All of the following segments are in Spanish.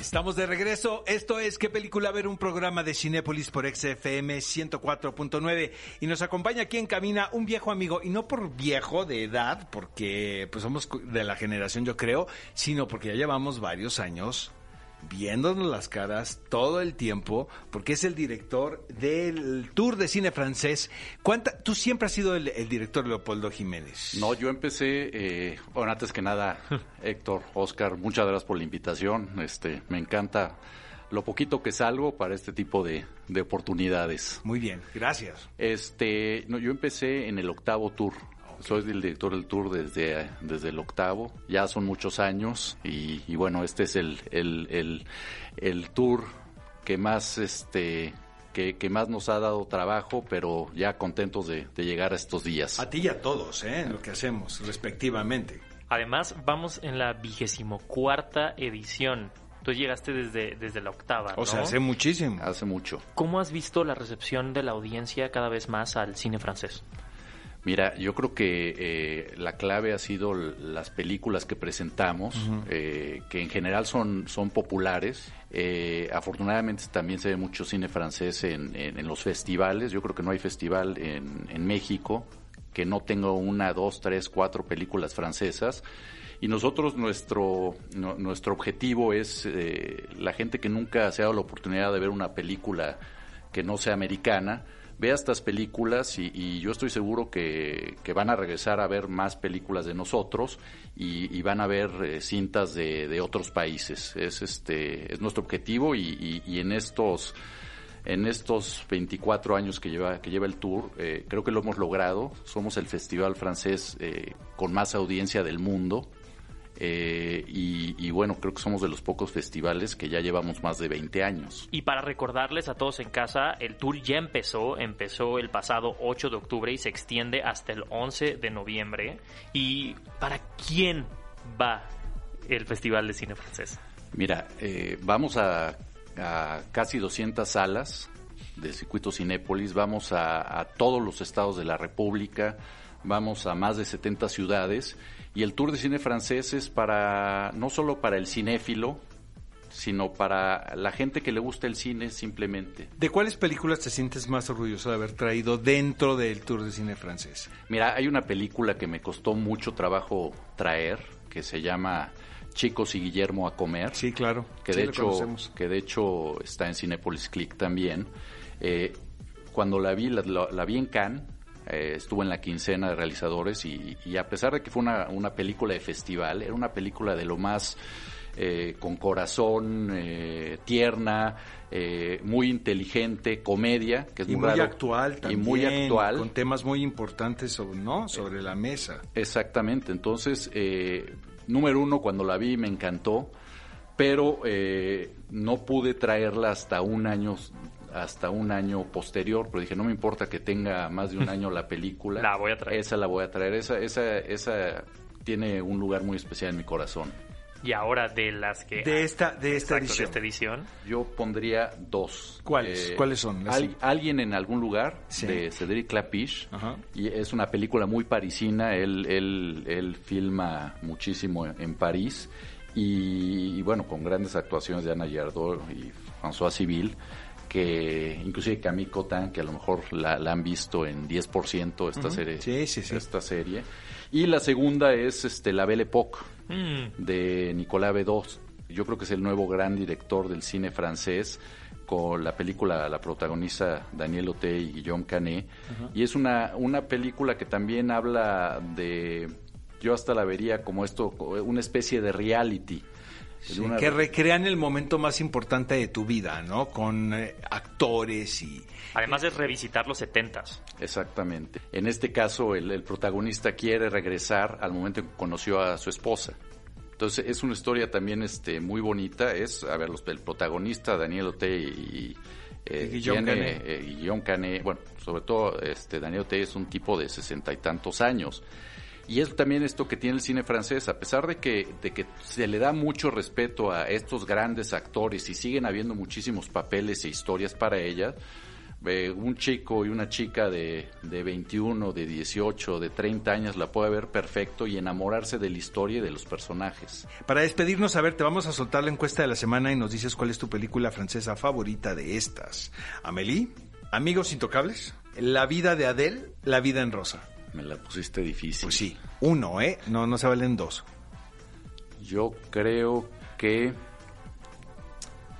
Estamos de regreso. Esto es ¿Qué película ver? Un programa de Cinépolis por XFM 104.9. Y nos acompaña aquí en cabina un viejo amigo. Y no por viejo de edad, porque pues somos de la generación yo creo, sino porque ya llevamos varios años viéndonos las caras todo el tiempo, porque es el director del Tour de Cine Francés. ¿Cuánta, tú siempre has sido el, el director Leopoldo Jiménez. No, yo empecé, eh, bueno, antes que nada, Héctor, Oscar, muchas gracias por la invitación. Este, me encanta lo poquito que salgo para este tipo de, de oportunidades. Muy bien, gracias. Este, no, yo empecé en el octavo tour. Soy el director del tour desde, desde el octavo, ya son muchos años y, y bueno, este es el, el, el, el tour que más este que, que, más nos ha dado trabajo, pero ya contentos de, de, llegar a estos días. A ti y a todos, ¿eh? En lo que hacemos, respectivamente. Además, vamos en la vigésimo cuarta edición. Tú llegaste desde, desde la octava. O sea, hace muchísimo. Hace mucho. ¿Cómo has visto la recepción de la audiencia cada vez más al cine francés? Mira, yo creo que eh, la clave ha sido las películas que presentamos, uh -huh. eh, que en general son, son populares. Eh, afortunadamente también se ve mucho cine francés en, en, en, los festivales. Yo creo que no hay festival en, en México que no tenga una, dos, tres, cuatro películas francesas. Y nosotros, nuestro, no, nuestro objetivo es eh, la gente que nunca se ha dado la oportunidad de ver una película que no sea americana, vea estas películas y, yo estoy seguro que, que, van a regresar a ver más películas de nosotros y, y van a ver eh, cintas de, de, otros países. Es, este, es nuestro objetivo y, y en estos en estos 24 años que lleva, que lleva el tour, eh, creo que lo hemos logrado. Somos el festival francés eh, con más audiencia del mundo. Eh, y, y, bueno, creo que somos de los pocos festivales que ya llevamos más de 20 años. Y para recordarles a todos en casa, el tour ya empezó, empezó el pasado 8 de octubre y se extiende hasta el 11 de noviembre. ¿Y para quién va el Festival de Cine Francés? Mira, eh, vamos a, a, casi 200 salas de Circuito Cinépolis, vamos a, a todos los estados de la República, vamos a más de 70 ciudades y el Tour de Cine Francés es para, no solo para el cinéfilo, sino para la gente que le gusta el cine simplemente. ¿De cuáles películas te sientes más orgulloso de haber traído dentro del Tour de Cine Francés? Mira, hay una película que me costó mucho trabajo traer, que se llama Chicos y Guillermo a comer. Sí, claro. Que, sí, de, hecho, que de hecho está en Cinepolis Click también. Eh, cuando la vi, la, la, la vi en Cannes, eh, estuvo en la quincena de realizadores y, y a pesar de que fue una, una, película de festival, era una película de lo más eh, con corazón, eh, tierna, eh, muy inteligente, comedia, que es y muy, muy raro, actual también, y muy actual, con temas muy importantes sobre, ¿no? sobre la mesa. Exactamente, entonces, número uno, cuando la vi me encantó, pero eh, no pude traerla hasta un año hasta un año posterior, pero dije, no me importa que tenga más de un año la película. La voy a traer. Esa la voy a traer. Esa, esa, esa tiene un lugar muy especial en mi corazón. Y ahora de las que... De esta, de esta, exacto, edición. de esta edición. Yo pondría dos. ¿Cuáles? Eh, ¿Cuáles son? Al, alguien en algún lugar sí. de Cédric Clapiche. Ajá. Y es una película muy parisina. Él, él, él filma muchísimo en París. Y, y, bueno, con grandes actuaciones de Ana Yardot y François Civil que inclusive Camille Cotin, que a lo mejor la, la han visto en 10% esta uh -huh. serie. Sí, sí, sí. Esta serie. Y la segunda es este La Belle Époque mm. de Nicolas Bedos. Yo creo que es el nuevo gran director del cine francés con la película la protagoniza Daniel Ote y Guillaume Canet uh -huh. y es una una película que también habla de yo hasta la vería como esto una especie de reality Sí, una... que recrean el momento más importante de tu vida, ¿no? Con eh, actores y... Además es revisitar los setentas. Exactamente. En este caso, el, el, protagonista quiere regresar al momento en que conoció a su esposa. Entonces, es una historia también este, muy bonita. Es, a ver, los, el protagonista, Daniel Ote y... Eh, Guillaume Canet. Eh, Guillaume Canet, bueno, sobre todo este, Daniel Ote es un tipo de sesenta y tantos años Y es también esto que tiene el cine francés, a pesar de que, de que se le da mucho respeto a estos grandes actores y siguen habiendo muchísimos papeles e historias para ellas, eh, un chico y una chica de, de 21, de 18, de 30 años la puede ver perfecto y enamorarse de la historia y de los personajes. Para despedirnos, a ver, te vamos a soltar la encuesta de la semana y nos dices cuál es tu película francesa favorita de estas. Amélie, Amigos Intocables, La vida de Adele, La vida en rosa. Me la pusiste difícil. Pues sí, uno, ¿eh? No, no se valen dos. Yo creo que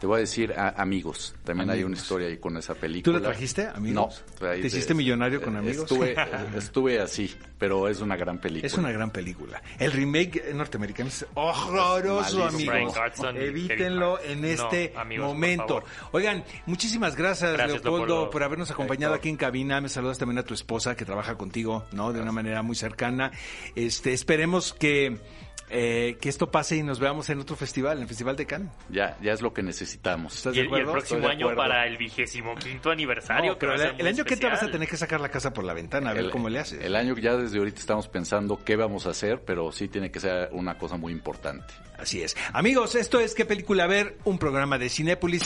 te voy a decir a, amigos. También hay una historia ahí con esa película. ¿Tú la trajiste, amigos? No. ¿Te hiciste millonario con amigos? Estuve, estuve así, pero es una gran película. Es una gran película. El remake norteamericano es horroroso, amigos. Evítenlo en este momento. Oigan, muchísimas gracias, Leopoldo, por habernos acompañado aquí en cabina. Me saludas también a tu esposa que trabaja contigo, ¿no? De una manera muy cercana. Este, esperemos que eh, que esto pase y nos veamos en otro festival, en el Festival de Cannes. Ya, ya es lo que necesitamos. ¿Estás y, el, y el próximo año para el vigésimo quinto aniversario. pero el, año que entra vas a tener que sacar la casa por la ventana, a ver cómo le haces. El año ya desde ahorita estamos pensando qué vamos a hacer, pero sí tiene que ser una cosa muy importante. Así es. Amigos, esto es ¿Qué película ver? Un programa de Cinépolis.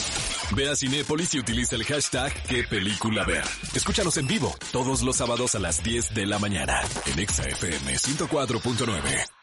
Ve a Cinépolis y utiliza el hashtag ¿Qué película ver? Escúchanos en vivo todos los sábados a las 10 de la mañana en ExaFM 104.9.